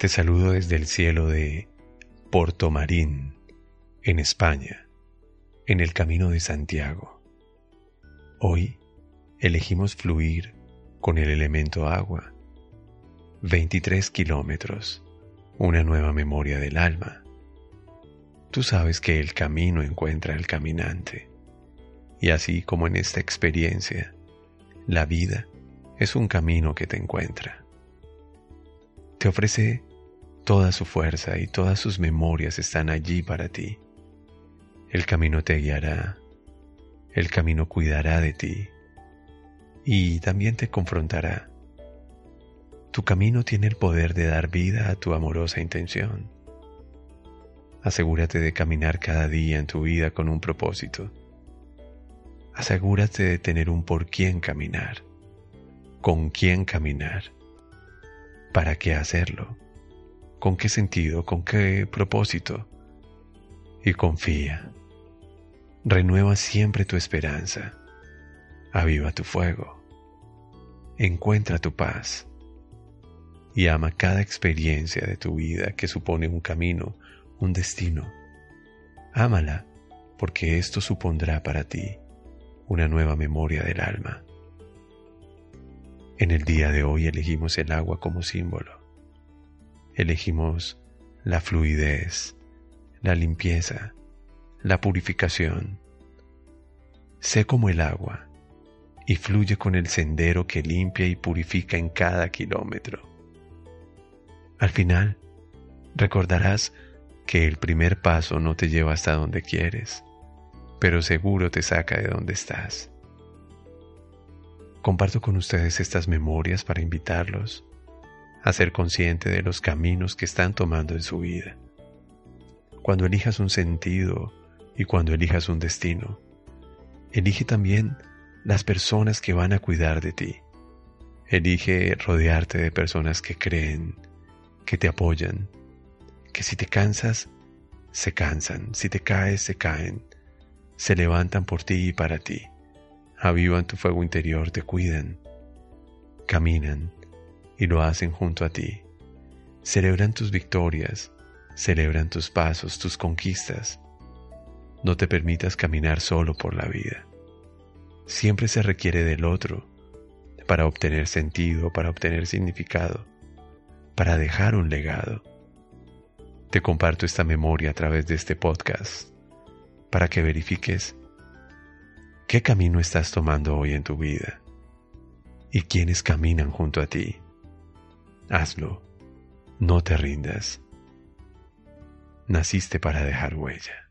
Te saludo desde el cielo de Porto Marín, en España, en el camino de Santiago. Hoy elegimos fluir con el elemento agua. 23 kilómetros, una nueva memoria del alma. Tú sabes que el camino encuentra al caminante. Y así como en esta experiencia, la vida es un camino que te encuentra. Te ofrece toda su fuerza y todas sus memorias están allí para ti. El camino te guiará, el camino cuidará de ti y también te confrontará. Tu camino tiene el poder de dar vida a tu amorosa intención. Asegúrate de caminar cada día en tu vida con un propósito. Asegúrate de tener un por quién caminar, con quién caminar, para qué hacerlo, con qué sentido, con qué propósito. Y confía. Renueva siempre tu esperanza. Aviva tu fuego. Encuentra tu paz. Y ama cada experiencia de tu vida que supone un camino, un destino. Ámala porque esto supondrá para ti una nueva memoria del alma. En el día de hoy elegimos el agua como símbolo. Elegimos la fluidez, la limpieza, la purificación. Sé como el agua y fluye con el sendero que limpia y purifica en cada kilómetro. Al final, recordarás que el primer paso no te lleva hasta donde quieres, pero seguro te saca de donde estás. Comparto con ustedes estas memorias para invitarlos a ser consciente de los caminos que están tomando en su vida. Cuando elijas un sentido y cuando elijas un destino, elige también las personas que van a cuidar de ti. Elige rodearte de personas que creen, que te apoyan, que si te cansas, se cansan, si te caes, se caen, se levantan por ti y para ti, avivan tu fuego interior, te cuidan, caminan y lo hacen junto a ti, celebran tus victorias, celebran tus pasos, tus conquistas. No te permitas caminar solo por la vida. Siempre se requiere del otro para obtener sentido, para obtener significado, para dejar un legado. Te comparto esta memoria a través de este podcast para que verifiques qué camino estás tomando hoy en tu vida y quiénes caminan junto a ti. Hazlo, no te rindas. Naciste para dejar huella.